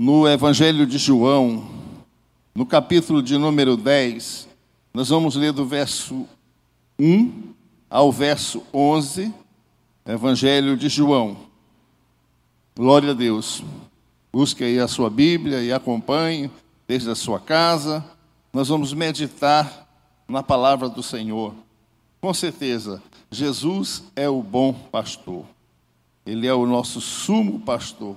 no Evangelho de João, no capítulo de número 10, nós vamos ler do verso 1 ao verso 11, Evangelho de João. Glória a Deus. Busque aí a sua Bíblia e acompanhe desde a sua casa. Nós vamos meditar na palavra do Senhor. Com certeza, Jesus é o bom pastor. Ele é o nosso sumo pastor.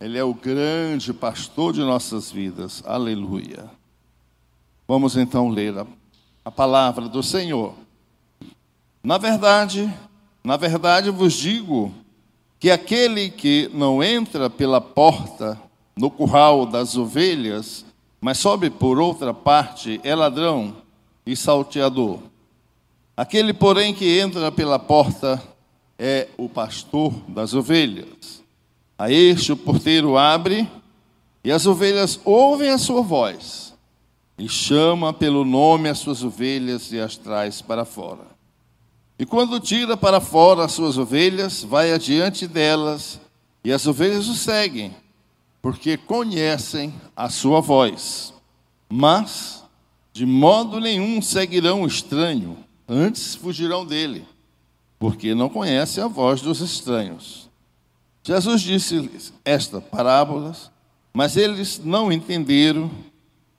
Ele é o grande pastor de nossas vidas. Aleluia. Vamos então ler a, a palavra do Senhor. Na verdade, na verdade vos digo que aquele que não entra pela porta no curral das ovelhas, mas sobe por outra parte, é ladrão e salteador. Aquele, porém, que entra pela porta é o pastor das ovelhas. A este o porteiro abre, e as ovelhas ouvem a sua voz, e chama pelo nome as suas ovelhas e as traz para fora. E quando tira para fora as suas ovelhas, vai adiante delas, e as ovelhas o seguem, porque conhecem a sua voz. Mas, de modo nenhum seguirão o estranho, antes fugirão dele, porque não conhecem a voz dos estranhos. Jesus disse esta parábola, mas eles não entenderam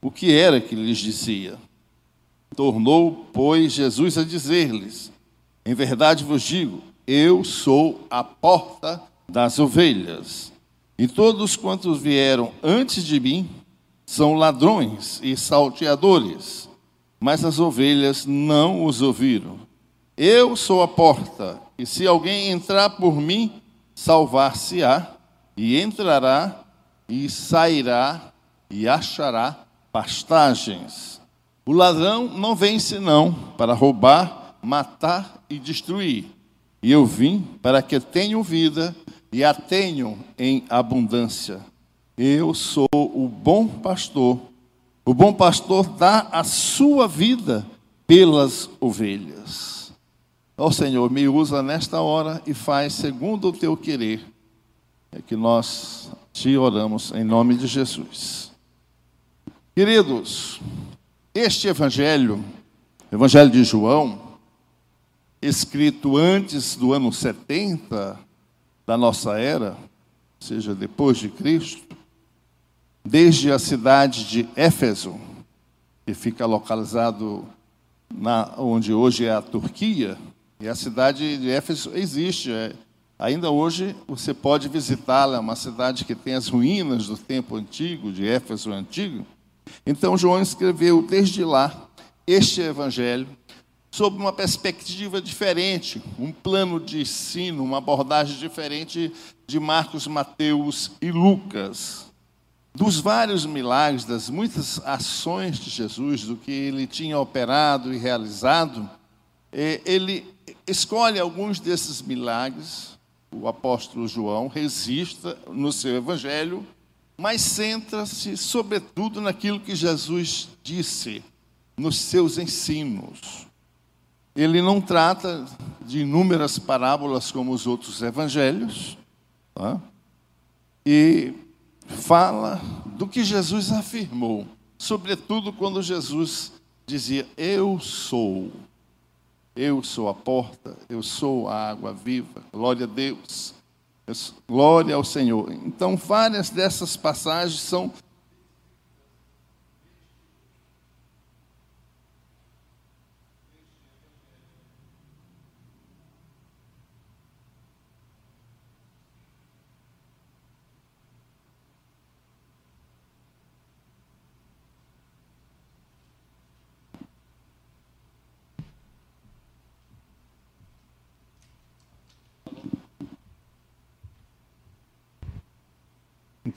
o que era que lhes dizia. Tornou, pois, Jesus a dizer-lhes: Em verdade vos digo, eu sou a porta das ovelhas. E todos quantos vieram antes de mim são ladrões e salteadores mas as ovelhas não os ouviram. Eu sou a porta, e se alguém entrar por mim, salvar-se-á, e entrará, e sairá, e achará pastagens. O ladrão não vem senão para roubar, matar e destruir. E eu vim para que tenham vida e a tenham em abundância. Eu sou o bom pastor o bom pastor dá a sua vida pelas ovelhas. Ó oh, Senhor, me usa nesta hora e faz segundo o teu querer. É que nós te oramos em nome de Jesus. Queridos, este evangelho, evangelho de João, escrito antes do ano 70 da nossa era, ou seja, depois de Cristo, desde a cidade de Éfeso, que fica localizado na, onde hoje é a Turquia, e a cidade de Éfeso existe. É, ainda hoje você pode visitá-la, é uma cidade que tem as ruínas do tempo antigo, de Éfeso antigo. Então João escreveu desde lá este evangelho sob uma perspectiva diferente, um plano de ensino, uma abordagem diferente de Marcos, Mateus e Lucas dos vários milagres, das muitas ações de Jesus, do que ele tinha operado e realizado, é, ele escolhe alguns desses milagres, o apóstolo João resista no seu evangelho, mas centra-se sobretudo naquilo que Jesus disse, nos seus ensinos. Ele não trata de inúmeras parábolas como os outros evangelhos, tá? e fala do que Jesus afirmou, sobretudo quando Jesus dizia: Eu sou, eu sou a porta, eu sou a água viva, glória a Deus, glória ao Senhor. Então, várias dessas passagens são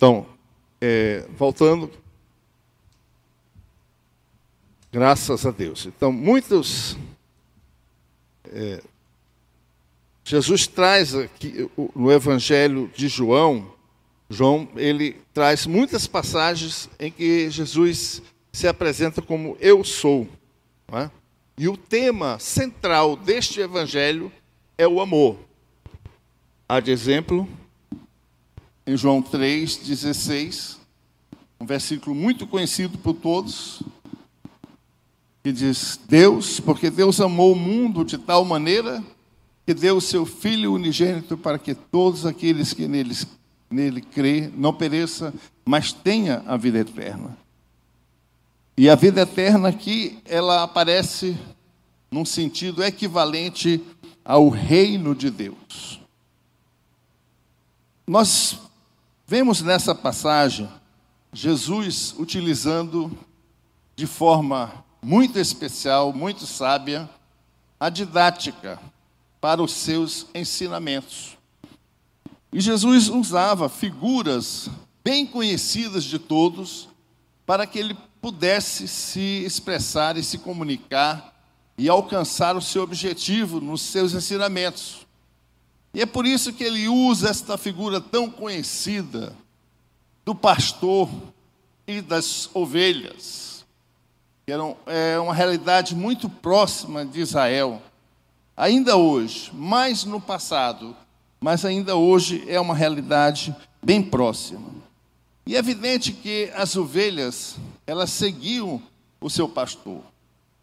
Então, é, voltando, graças a Deus. Então, muitos. É, Jesus traz aqui no Evangelho de João, João, ele traz muitas passagens em que Jesus se apresenta como eu sou. É? E o tema central deste Evangelho é o amor. Há de exemplo em João 3,16, um versículo muito conhecido por todos, que diz: Deus, porque Deus amou o mundo de tal maneira que deu o seu Filho unigênito para que todos aqueles que nele, nele crê não pereça, mas tenha a vida eterna. E a vida eterna aqui, ela aparece num sentido equivalente ao reino de Deus. Nós vemos nessa passagem Jesus utilizando de forma muito especial, muito sábia, a didática para os seus ensinamentos. E Jesus usava figuras bem conhecidas de todos para que ele pudesse se expressar e se comunicar e alcançar o seu objetivo nos seus ensinamentos. E é por isso que ele usa esta figura tão conhecida do pastor e das ovelhas, que era é uma realidade muito próxima de Israel, ainda hoje, mais no passado, mas ainda hoje é uma realidade bem próxima. E é evidente que as ovelhas, elas seguiam o seu pastor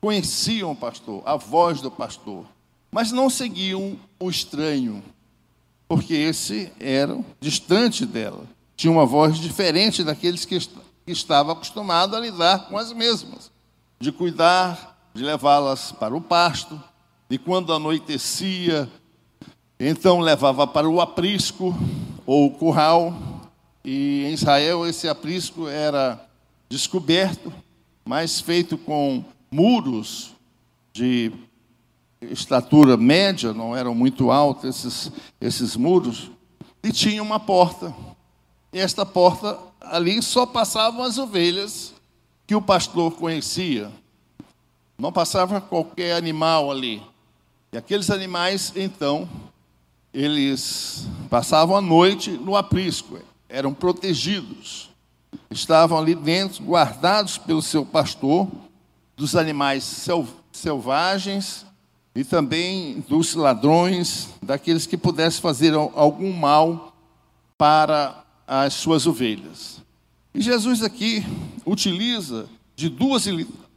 conheciam o pastor, a voz do pastor, mas não seguiam o estranho, porque esse era distante dela, tinha uma voz diferente daqueles que, que estavam acostumados a lidar com as mesmas, de cuidar, de levá-las para o pasto, e quando anoitecia, então levava para o aprisco ou o curral, e em Israel esse aprisco era descoberto, mas feito com muros de estatura média, não eram muito altos esses, esses muros, e tinha uma porta. E esta porta, ali só passavam as ovelhas que o pastor conhecia. Não passava qualquer animal ali. E aqueles animais, então, eles passavam a noite no aprisco, eram protegidos. Estavam ali dentro, guardados pelo seu pastor, dos animais selvagens e também dos ladrões, daqueles que pudessem fazer algum mal para as suas ovelhas. E Jesus aqui utiliza de duas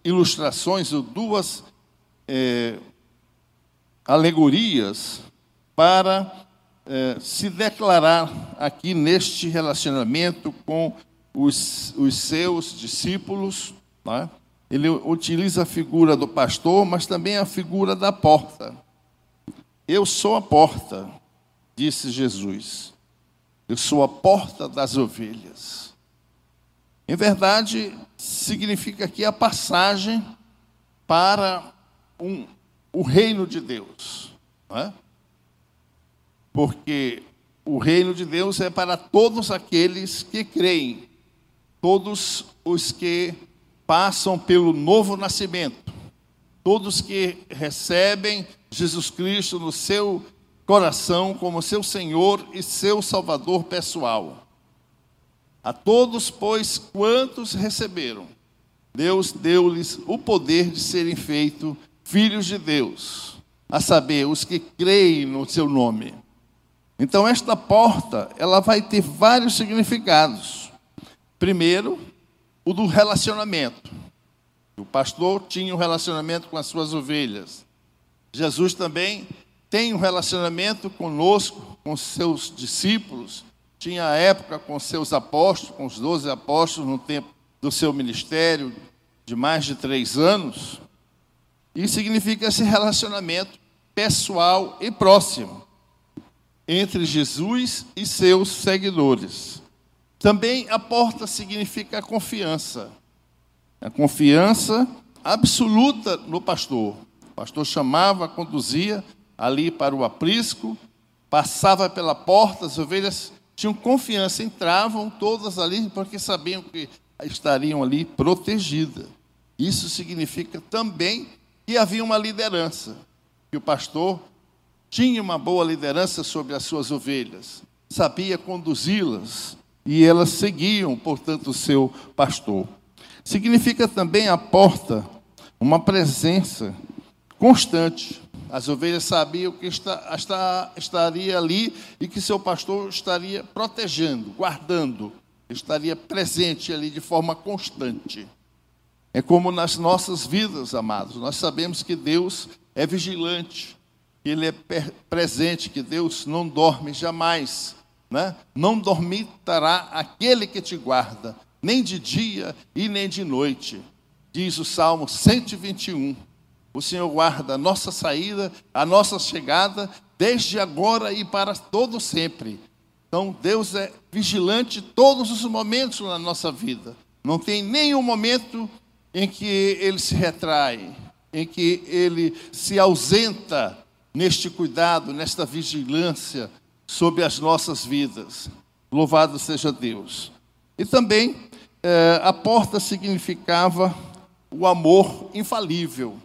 ilustrações, ou duas é, alegorias, para é, se declarar aqui neste relacionamento com os, os seus discípulos, é? Ele utiliza a figura do pastor, mas também a figura da porta. Eu sou a porta, disse Jesus. Eu sou a porta das ovelhas. Em verdade, significa aqui a passagem para um, o reino de Deus. É? Porque o reino de Deus é para todos aqueles que creem, todos os que passam pelo novo nascimento. Todos que recebem Jesus Cristo no seu coração como seu Senhor e seu Salvador pessoal. A todos, pois, quantos receberam, Deus deu-lhes o poder de serem feitos filhos de Deus, a saber, os que creem no seu nome. Então, esta porta, ela vai ter vários significados. Primeiro, o do relacionamento. O pastor tinha um relacionamento com as suas ovelhas. Jesus também tem um relacionamento conosco, com seus discípulos. Tinha a época com seus apóstolos, com os doze apóstolos, no tempo do seu ministério, de mais de três anos. E significa esse relacionamento pessoal e próximo entre Jesus e seus seguidores. Também a porta significa a confiança. A confiança absoluta no pastor. O pastor chamava, conduzia ali para o aprisco, passava pela porta, as ovelhas tinham confiança, entravam todas ali porque sabiam que estariam ali protegidas. Isso significa também que havia uma liderança, que o pastor tinha uma boa liderança sobre as suas ovelhas, sabia conduzi-las, e elas seguiam, portanto, o seu pastor. Significa também a porta, uma presença constante. As ovelhas sabiam que está, está, estaria ali e que seu pastor estaria protegendo, guardando. estaria presente ali de forma constante. É como nas nossas vidas, amados. Nós sabemos que Deus é vigilante, que Ele é presente, que Deus não dorme jamais. Né? Não dormitará aquele que te guarda, nem de dia e nem de noite. Diz o Salmo 121. O Senhor guarda a nossa saída, a nossa chegada, desde agora e para todo sempre. Então, Deus é vigilante todos os momentos na nossa vida. Não tem nenhum momento em que ele se retrai, em que ele se ausenta neste cuidado, nesta vigilância sobre as nossas vidas. Louvado seja Deus. E também eh, a porta significava o amor infalível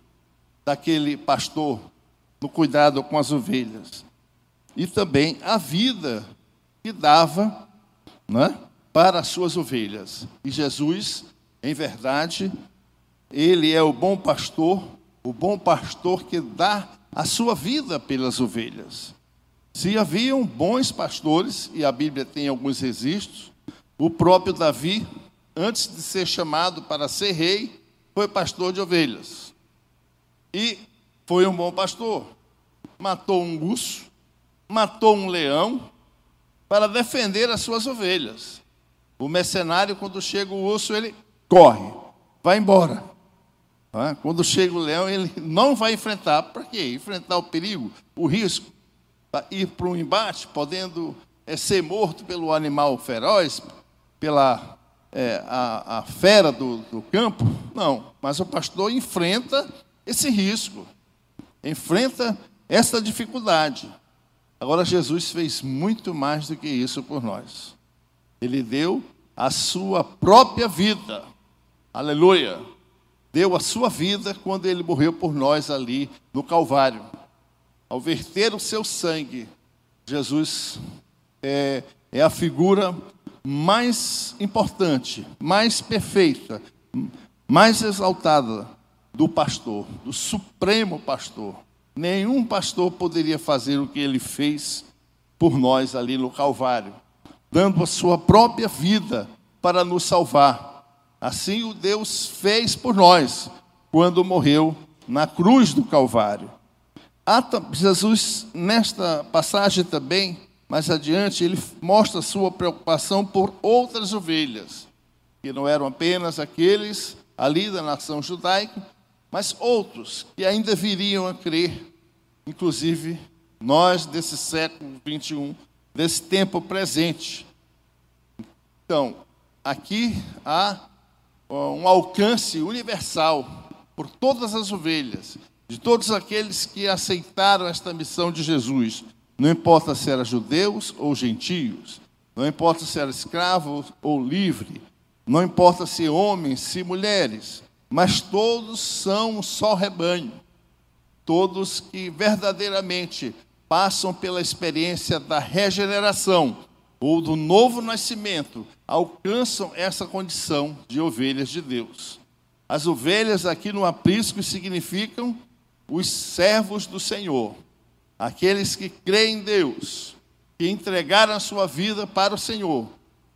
daquele pastor no cuidado com as ovelhas. E também a vida que dava né, para as suas ovelhas. E Jesus, em verdade, ele é o bom pastor, o bom pastor que dá a sua vida pelas ovelhas. Se haviam bons pastores, e a Bíblia tem alguns registros, o próprio Davi, antes de ser chamado para ser rei, foi pastor de ovelhas. E foi um bom pastor. Matou um urso, matou um leão, para defender as suas ovelhas. O mercenário, quando chega o urso, ele corre, vai embora. Quando chega o leão, ele não vai enfrentar. Para quê? Enfrentar o perigo, o risco, ir para um embate, podendo é, ser morto pelo animal feroz, pela é, a, a, fera do, do campo. Não, mas o pastor enfrenta esse risco, enfrenta essa dificuldade. Agora, Jesus fez muito mais do que isso por nós. Ele deu a sua própria vida. Aleluia! Deu a sua vida quando ele morreu por nós ali no Calvário. Ao verter o seu sangue, Jesus é, é a figura mais importante, mais perfeita, mais exaltada do pastor, do supremo pastor. Nenhum pastor poderia fazer o que ele fez por nós ali no Calvário, dando a sua própria vida para nos salvar. Assim o Deus fez por nós quando morreu na cruz do Calvário. Jesus, nesta passagem também, mais adiante, ele mostra sua preocupação por outras ovelhas, que não eram apenas aqueles ali da nação judaica, mas outros que ainda viriam a crer, inclusive nós desse século 21, desse tempo presente. Então, aqui há um alcance universal por todas as ovelhas, de todos aqueles que aceitaram esta missão de Jesus não importa se eram judeus ou gentios, não importa se eram escravos ou livre, não importa se homens, se mulheres, mas todos são um só rebanho. Todos que verdadeiramente passam pela experiência da regeneração ou do novo nascimento, alcançam essa condição de ovelhas de Deus. As ovelhas aqui no aprisco significam os servos do Senhor aqueles que creem em Deus, que entregaram a sua vida para o Senhor,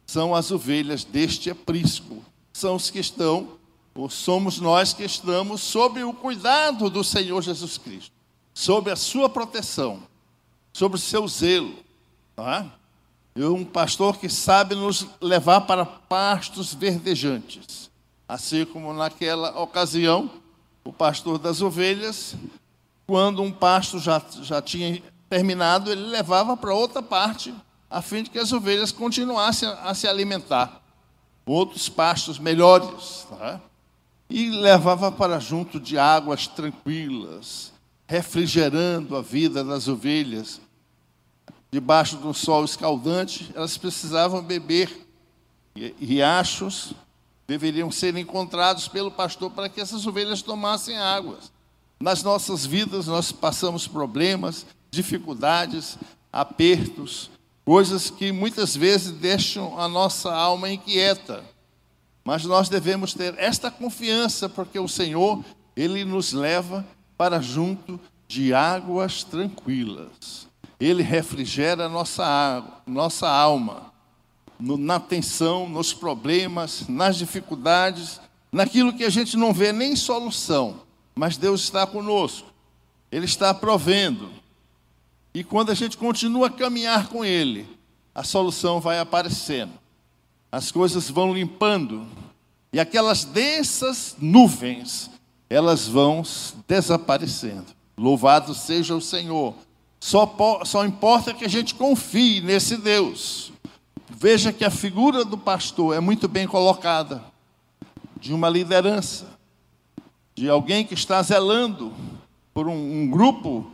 são as ovelhas deste aprisco, são os que estão, ou somos nós que estamos sob o cuidado do Senhor Jesus Cristo, sob a sua proteção, sob o seu zelo. Tá? E um pastor que sabe nos levar para pastos verdejantes. Assim como naquela ocasião, o pastor das ovelhas quando um pasto já, já tinha terminado, ele levava para outra parte, a fim de que as ovelhas continuassem a, a se alimentar. Outros pastos melhores. Tá? E levava para junto de águas tranquilas, refrigerando a vida das ovelhas. Debaixo do sol escaldante, elas precisavam beber. Riachos deveriam ser encontrados pelo pastor para que essas ovelhas tomassem águas. Nas nossas vidas nós passamos problemas, dificuldades, apertos, coisas que muitas vezes deixam a nossa alma inquieta. Mas nós devemos ter esta confiança, porque o Senhor, Ele nos leva para junto de águas tranquilas. Ele refrigera nossa, nossa alma. No, na tensão, nos problemas, nas dificuldades, naquilo que a gente não vê nem solução, mas Deus está conosco, Ele está provendo. E quando a gente continua a caminhar com Ele, a solução vai aparecendo, as coisas vão limpando, e aquelas densas nuvens, elas vão desaparecendo. Louvado seja o Senhor. Só, só importa que a gente confie nesse Deus. Veja que a figura do pastor é muito bem colocada de uma liderança, de alguém que está zelando por um, um grupo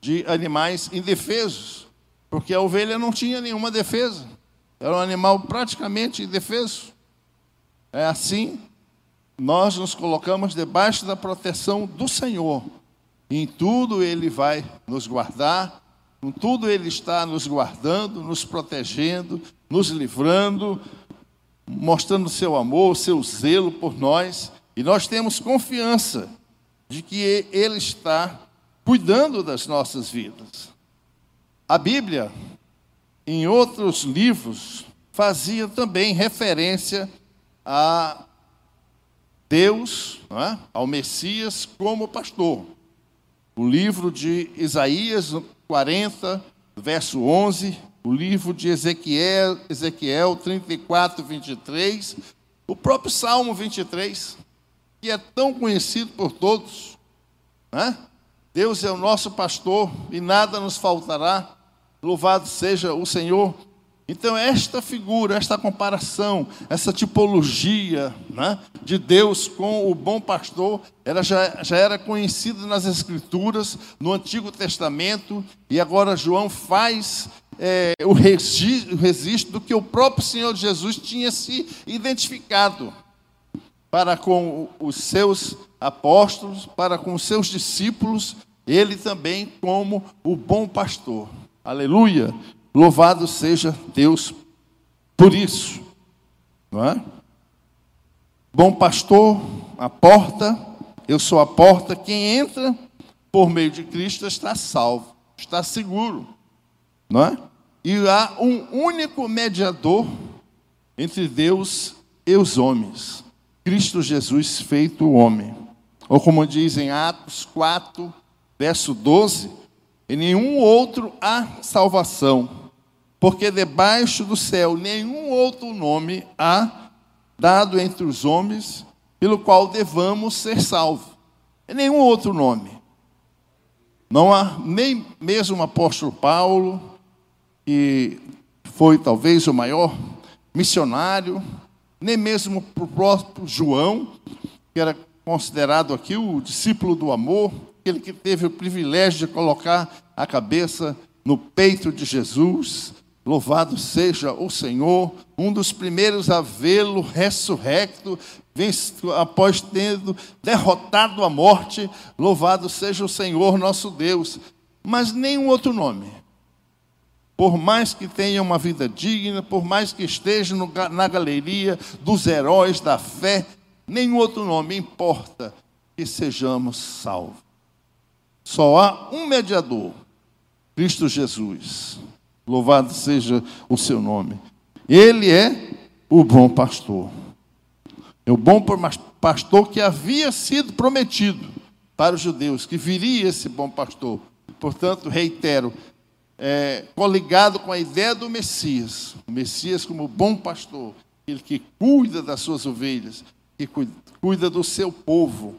de animais indefesos, porque a ovelha não tinha nenhuma defesa, era um animal praticamente indefeso. É assim, nós nos colocamos debaixo da proteção do Senhor. Em tudo Ele vai nos guardar, em tudo Ele está nos guardando, nos protegendo, nos livrando, mostrando seu amor, seu zelo por nós, e nós temos confiança de que Ele está cuidando das nossas vidas. A Bíblia, em outros livros, fazia também referência a Deus, é? ao Messias, como pastor. O livro de Isaías 40, verso 11, o livro de Ezequiel, Ezequiel 34, 23, o próprio Salmo 23, que é tão conhecido por todos. Né? Deus é o nosso pastor e nada nos faltará. Louvado seja o Senhor. Então, esta figura, esta comparação, essa tipologia né, de Deus com o bom pastor, ela já, já era conhecida nas Escrituras, no Antigo Testamento, e agora João faz é, o, registro, do que o próprio Senhor Jesus tinha se identificado para com os seus apóstolos, para com os seus discípulos, ele também como o bom pastor. Aleluia! Louvado seja Deus por isso. Não é? Bom pastor, a porta, eu sou a porta, quem entra por meio de Cristo está salvo, está seguro não é? E há um único mediador entre Deus e os homens, Cristo Jesus feito homem. Ou como diz em Atos 4, verso 12, em nenhum outro há salvação, porque debaixo do céu nenhum outro nome há dado entre os homens pelo qual devamos ser salvos. É nenhum outro nome. Não há nem mesmo o apóstolo Paulo, e foi talvez o maior missionário, nem mesmo para o próprio João, que era considerado aqui o discípulo do amor, aquele que teve o privilégio de colocar a cabeça no peito de Jesus. Louvado seja o Senhor, um dos primeiros a vê-lo ressurrecto, após tendo derrotado a morte. Louvado seja o Senhor nosso Deus. Mas nenhum outro nome por mais que tenha uma vida digna, por mais que esteja no, na galeria dos heróis da fé, nenhum outro nome importa que sejamos salvos. Só há um mediador, Cristo Jesus. Louvado seja o seu nome. Ele é o bom pastor. É o bom pastor que havia sido prometido para os judeus, que viria esse bom pastor. Portanto, reitero, é, coligado com a ideia do Messias. O Messias como bom pastor, ele que cuida das suas ovelhas, que cuida, cuida do seu povo.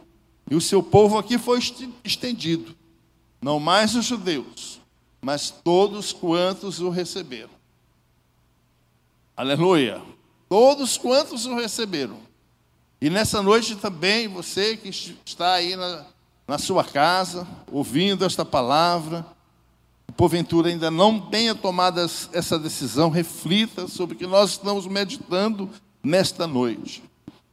E o seu povo aqui foi estendido. Não mais os judeus, mas todos quantos o receberam. Aleluia. Todos quantos o receberam. E nessa noite também, você que está aí na, na sua casa, ouvindo esta palavra, porventura ainda não tenha tomado essa decisão, reflita sobre o que nós estamos meditando nesta noite.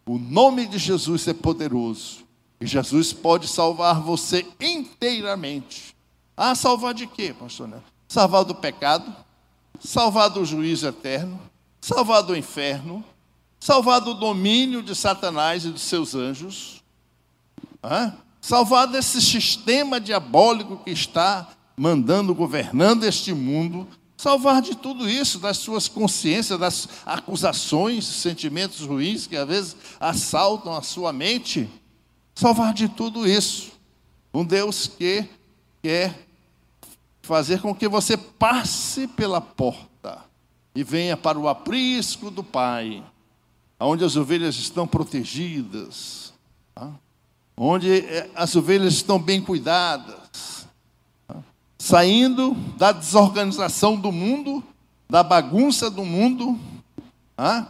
O nome de Jesus é poderoso e Jesus pode salvar você inteiramente. Ah, salvar de quê, pastor? Salvar do pecado, salvar do juízo eterno, salvar do inferno, salvar do domínio de Satanás e dos seus anjos, ah? salvar desse sistema diabólico que está mandando, governando este mundo, salvar de tudo isso, das suas consciências, das acusações, sentimentos ruins que às vezes assaltam a sua mente, salvar de tudo isso. Um Deus que quer fazer com que você passe pela porta e venha para o aprisco do Pai, onde as ovelhas estão protegidas, tá? onde eh, as ovelhas estão bem cuidadas? Saindo da desorganização do mundo, da bagunça do mundo, tá?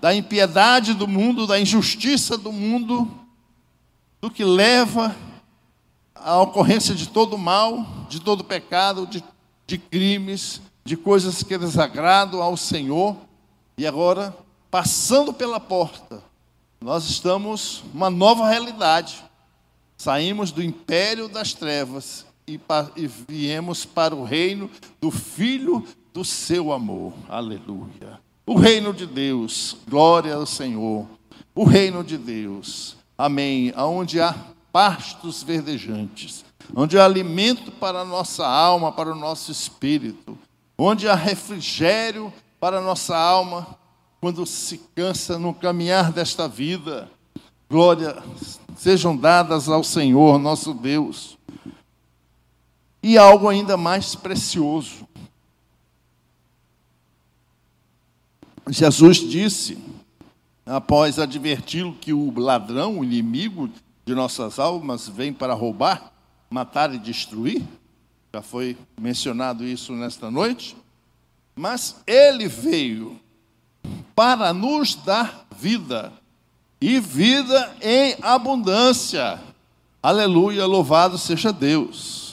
da impiedade do mundo, da injustiça do mundo, do que leva à ocorrência de todo mal, de todo pecado, de, de crimes, de coisas que desagradam ao Senhor. E agora, passando pela porta, nós estamos uma nova realidade. Saímos do império das trevas e, e viemos para o reino do Filho do seu amor. Aleluia. O reino de Deus, glória ao Senhor. O reino de Deus, amém. Aonde há pastos verdejantes, onde há alimento para a nossa alma, para o nosso espírito, onde há refrigério para a nossa alma, quando se cansa no caminhar desta vida. Glória sejam dadas ao Senhor, nosso Deus. E algo ainda mais precioso. Jesus disse, após adverti-lo que o ladrão, o inimigo de nossas almas vem para roubar, matar e destruir. Já foi mencionado isso nesta noite. Mas ele veio para nos dar vida e vida em abundância. Aleluia, louvado seja Deus.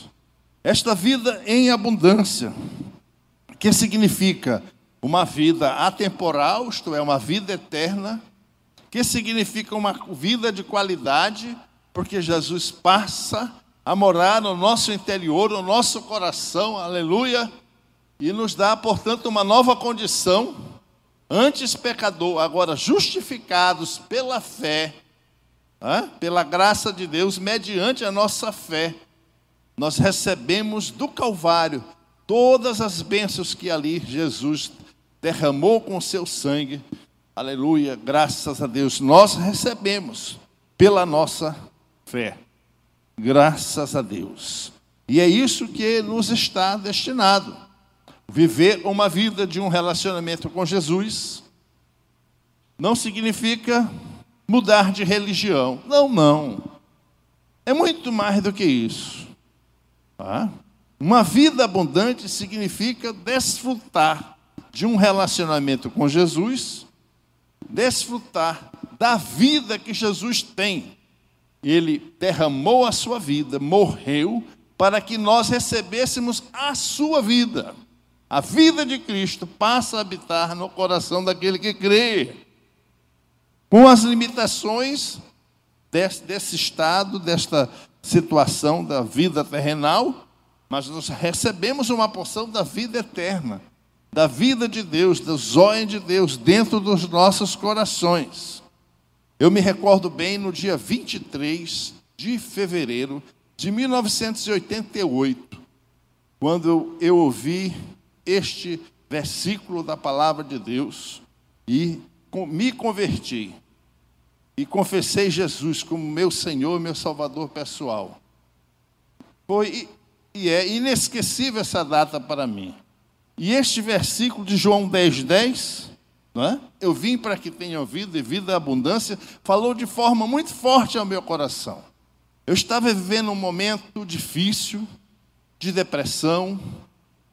Esta vida em abundância, que significa? Uma vida atemporal, isto é, uma vida eterna, que significa uma vida de qualidade, porque Jesus passa a morar no nosso interior, no nosso coração, aleluia, e nos dá, portanto, uma nova condição, antes pecador, agora justificados pela fé, pela graça de Deus, mediante a nossa fé, nós recebemos do Calvário todas as bênçãos que ali Jesus derramou com o seu sangue aleluia, graças a Deus, nós recebemos pela nossa fé. Graças a Deus. E é isso que nos está destinado. Viver uma vida de um relacionamento com Jesus não significa mudar de religião. Não, não. É muito mais do que isso. Uma vida abundante significa desfrutar de um relacionamento com Jesus desfrutar da vida que Jesus tem. Ele derramou a sua vida, morreu, para que nós recebêssemos a sua vida. A vida de Cristo passa a habitar no coração daquele que crê. Com as limitações desse, desse estado, desta situação da vida terrenal, mas nós recebemos uma porção da vida eterna da vida de Deus, do zóio de Deus dentro dos nossos corações. Eu me recordo bem no dia 23 de fevereiro de 1988, quando eu ouvi este versículo da palavra de Deus e me converti e confessei Jesus como meu Senhor, meu Salvador pessoal. Foi e é inesquecível essa data para mim. E este versículo de João 10, 10, é? eu vim para que tenham vida e vida abundância, falou de forma muito forte ao meu coração. Eu estava vivendo um momento difícil, de depressão,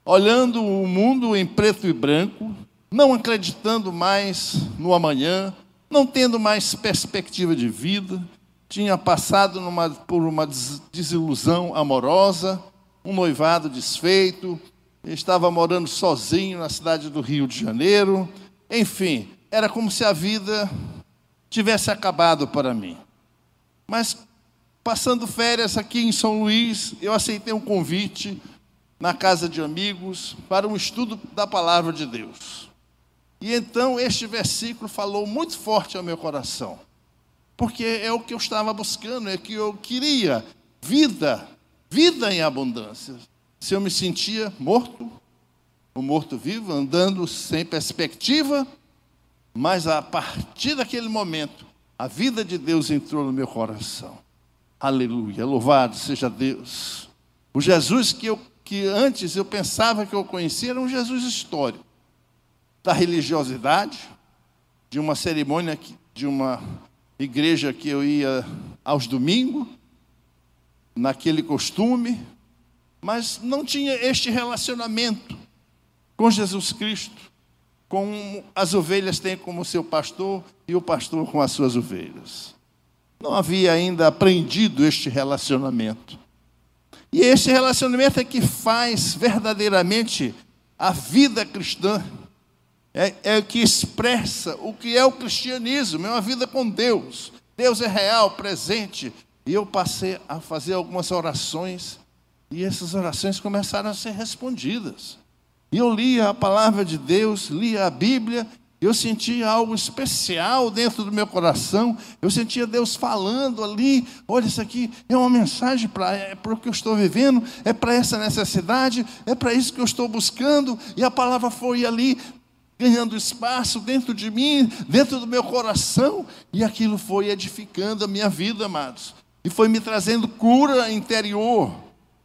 olhando o mundo em preto e branco, não acreditando mais no amanhã, não tendo mais perspectiva de vida, tinha passado numa, por uma desilusão amorosa, um noivado desfeito, estava morando sozinho na cidade do Rio de Janeiro. Enfim, era como se a vida tivesse acabado para mim. Mas, passando férias aqui em São Luís, eu aceitei um convite na casa de amigos para um estudo da palavra de Deus. E então este versículo falou muito forte ao meu coração, porque é o que eu estava buscando, é que eu queria vida, vida em abundância se eu me sentia morto, o morto-vivo, andando sem perspectiva, mas a partir daquele momento, a vida de Deus entrou no meu coração. Aleluia, louvado seja Deus. O Jesus que, eu, que antes eu pensava que eu conhecia era um Jesus histórico, da religiosidade, de uma cerimônia, de uma igreja que eu ia aos domingos, naquele costume, mas não tinha este relacionamento com Jesus Cristo, com as ovelhas têm como seu pastor e o pastor com as suas ovelhas. Não havia ainda aprendido este relacionamento. E este relacionamento é que faz verdadeiramente a vida cristã, é, é o que expressa o que é o cristianismo, é uma vida com Deus. Deus é real, presente. E eu passei a fazer algumas orações, e essas orações começaram a ser respondidas. E eu lia a palavra de Deus, lia a Bíblia, eu sentia algo especial dentro do meu coração. Eu sentia Deus falando ali: olha, isso aqui é uma mensagem para é o que eu estou vivendo, é para essa necessidade, é para isso que eu estou buscando. E a palavra foi ali ganhando espaço dentro de mim, dentro do meu coração, e aquilo foi edificando a minha vida, amados, e foi me trazendo cura interior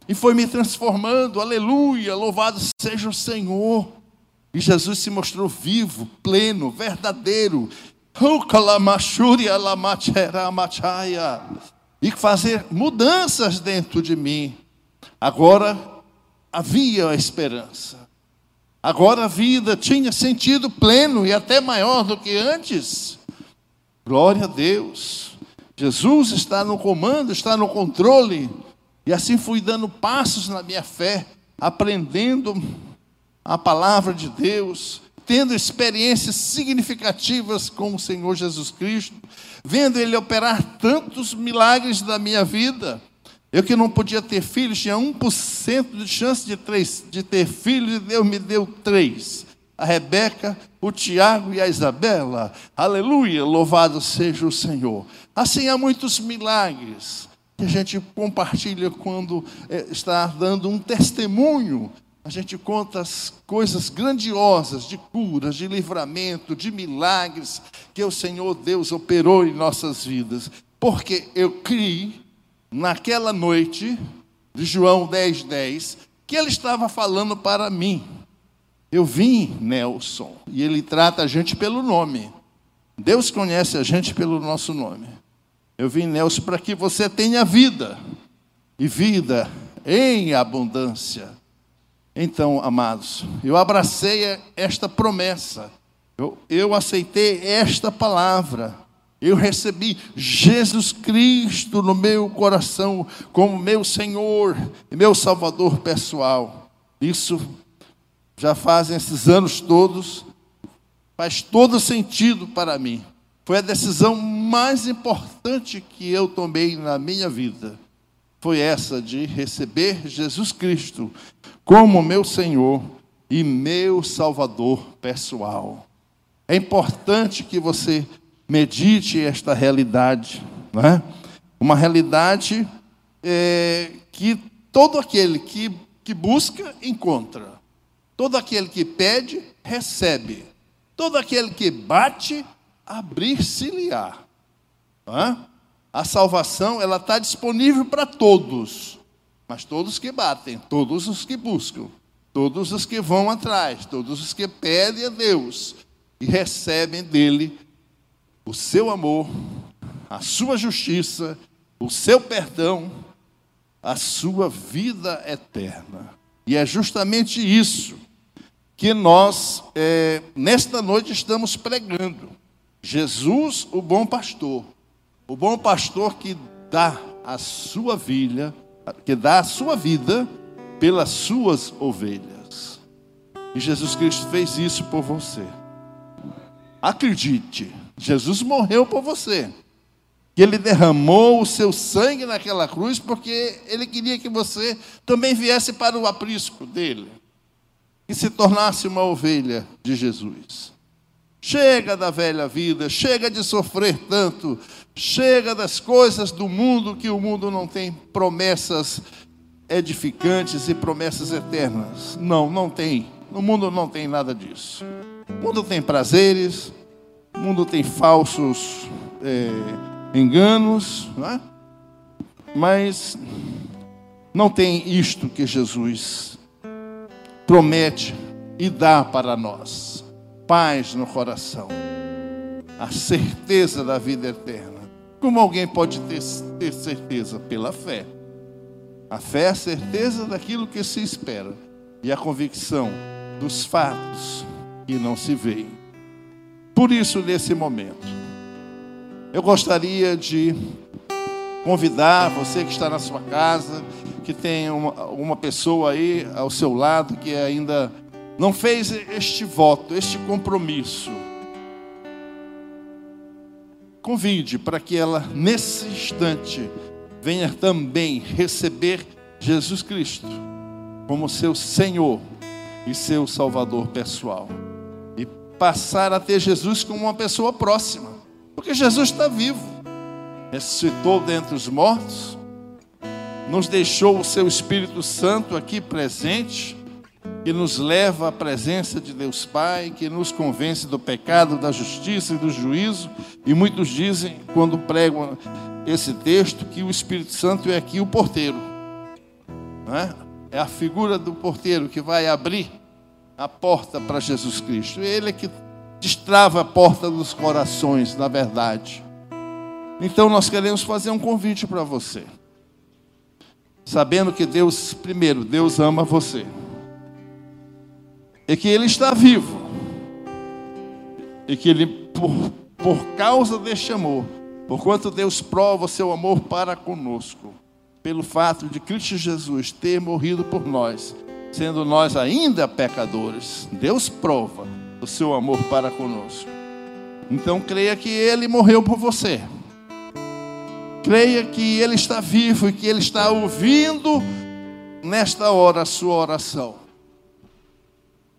e foi me transformando. Aleluia, louvado seja o Senhor. E Jesus se mostrou vivo, pleno, verdadeiro. E fazer mudanças dentro de mim. Agora havia a esperança. Agora a vida tinha sentido pleno e até maior do que antes. Glória a Deus. Jesus está no comando, está no controle. E assim fui dando passos na minha fé, aprendendo a palavra de Deus, tendo experiências significativas com o Senhor Jesus Cristo, vendo Ele operar tantos milagres da minha vida. Eu que não podia ter filhos, tinha 1% de chance de, três, de ter filhos, e Deus me deu três. A Rebeca, o Tiago e a Isabela. Aleluia, louvado seja o Senhor. Assim há muitos milagres que a gente compartilha quando é, está dando um testemunho. A gente conta as coisas grandiosas de curas, de livramento, de milagres que o Senhor Deus operou em nossas vidas. Porque eu criei naquela noite de João 10, 10, que ele estava falando para mim. Eu vim, Nelson, e ele trata a gente pelo nome. Deus conhece a gente pelo nosso nome. Eu vim, Nelson, para que você tenha vida, e vida em abundância. Então, amados, eu abracei esta promessa, eu, eu aceitei esta palavra, eu recebi Jesus Cristo no meu coração como meu Senhor e meu Salvador pessoal. Isso já fazem esses anos todos, faz todo sentido para mim. Foi a decisão mais importante que eu tomei na minha vida. Foi essa de receber Jesus Cristo como meu Senhor e meu Salvador pessoal. É importante que você medite esta realidade, não é? Uma realidade é, que todo aquele que, que busca, encontra. Todo aquele que pede, recebe. Todo aquele que bate, abrir-se-lhe-á. A salvação ela está disponível para todos, mas todos que batem, todos os que buscam, todos os que vão atrás, todos os que pedem a Deus e recebem dele o seu amor, a sua justiça, o seu perdão, a sua vida eterna. E é justamente isso que nós, é, nesta noite, estamos pregando. Jesus, o bom pastor. O bom pastor que dá a sua vida, que dá a sua vida pelas suas ovelhas. E Jesus Cristo fez isso por você. Acredite, Jesus morreu por você. Que ele derramou o seu sangue naquela cruz porque ele queria que você também viesse para o aprisco dele e se tornasse uma ovelha de Jesus. Chega da velha vida, chega de sofrer tanto, chega das coisas do mundo que o mundo não tem promessas edificantes e promessas eternas. Não, não tem. No mundo não tem nada disso. O mundo tem prazeres, o mundo tem falsos é, enganos, é? mas não tem isto que Jesus promete e dá para nós: paz no coração, a certeza da vida eterna. Como alguém pode ter, ter certeza? Pela fé. A fé é a certeza daquilo que se espera e a convicção dos fatos que não se veem. Por isso, nesse momento, eu gostaria de convidar você que está na sua casa, que tem uma, uma pessoa aí ao seu lado que ainda não fez este voto, este compromisso. Convide para que ela, nesse instante, venha também receber Jesus Cristo como seu Senhor e seu Salvador pessoal. Passar a ter Jesus como uma pessoa próxima. Porque Jesus está vivo, ressuscitou dentre os mortos, nos deixou o seu Espírito Santo aqui presente, que nos leva à presença de Deus Pai, que nos convence do pecado, da justiça e do juízo. E muitos dizem, quando pregam esse texto, que o Espírito Santo é aqui o porteiro. É? é a figura do porteiro que vai abrir a porta para Jesus Cristo. Ele é que destrava a porta dos corações, na verdade. Então nós queremos fazer um convite para você. Sabendo que Deus, primeiro, Deus ama você. E que Ele está vivo. E que Ele, por, por causa deste amor, porquanto Deus prova o seu amor para conosco, pelo fato de Cristo Jesus ter morrido por nós, sendo nós ainda pecadores, Deus prova o seu amor para conosco. Então creia que Ele morreu por você. Creia que Ele está vivo e que Ele está ouvindo nesta hora a sua oração.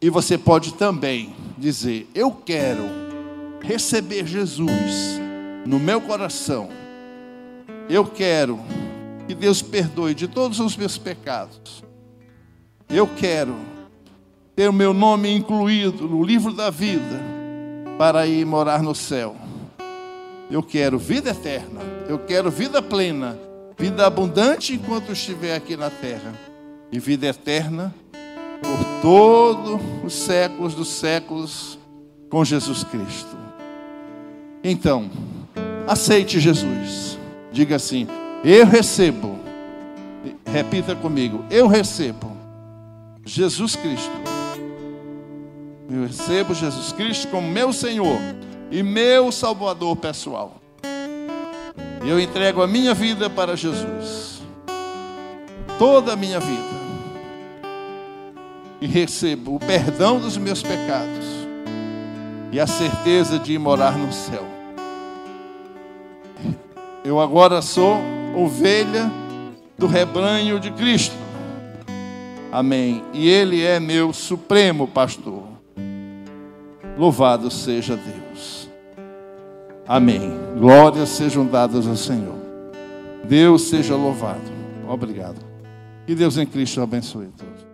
E você pode também dizer: Eu quero receber Jesus no meu coração. Eu quero que Deus perdoe de todos os meus pecados. Eu quero ter o meu nome incluído no livro da vida para ir morar no céu. Eu quero vida eterna, eu quero vida plena, vida abundante enquanto estiver aqui na terra, e vida eterna por todos os séculos dos séculos com Jesus Cristo. Então, aceite Jesus. Diga assim: Eu recebo. Repita comigo: Eu recebo Jesus Cristo eu recebo Jesus Cristo como meu Senhor e meu Salvador pessoal. Eu entrego a minha vida para Jesus. Toda a minha vida. E recebo o perdão dos meus pecados. E a certeza de morar no céu. Eu agora sou ovelha do rebanho de Cristo. Amém. E Ele é meu supremo pastor. Louvado seja Deus. Amém. Glórias sejam dadas ao Senhor. Deus seja louvado. Obrigado. Que Deus em Cristo abençoe todos.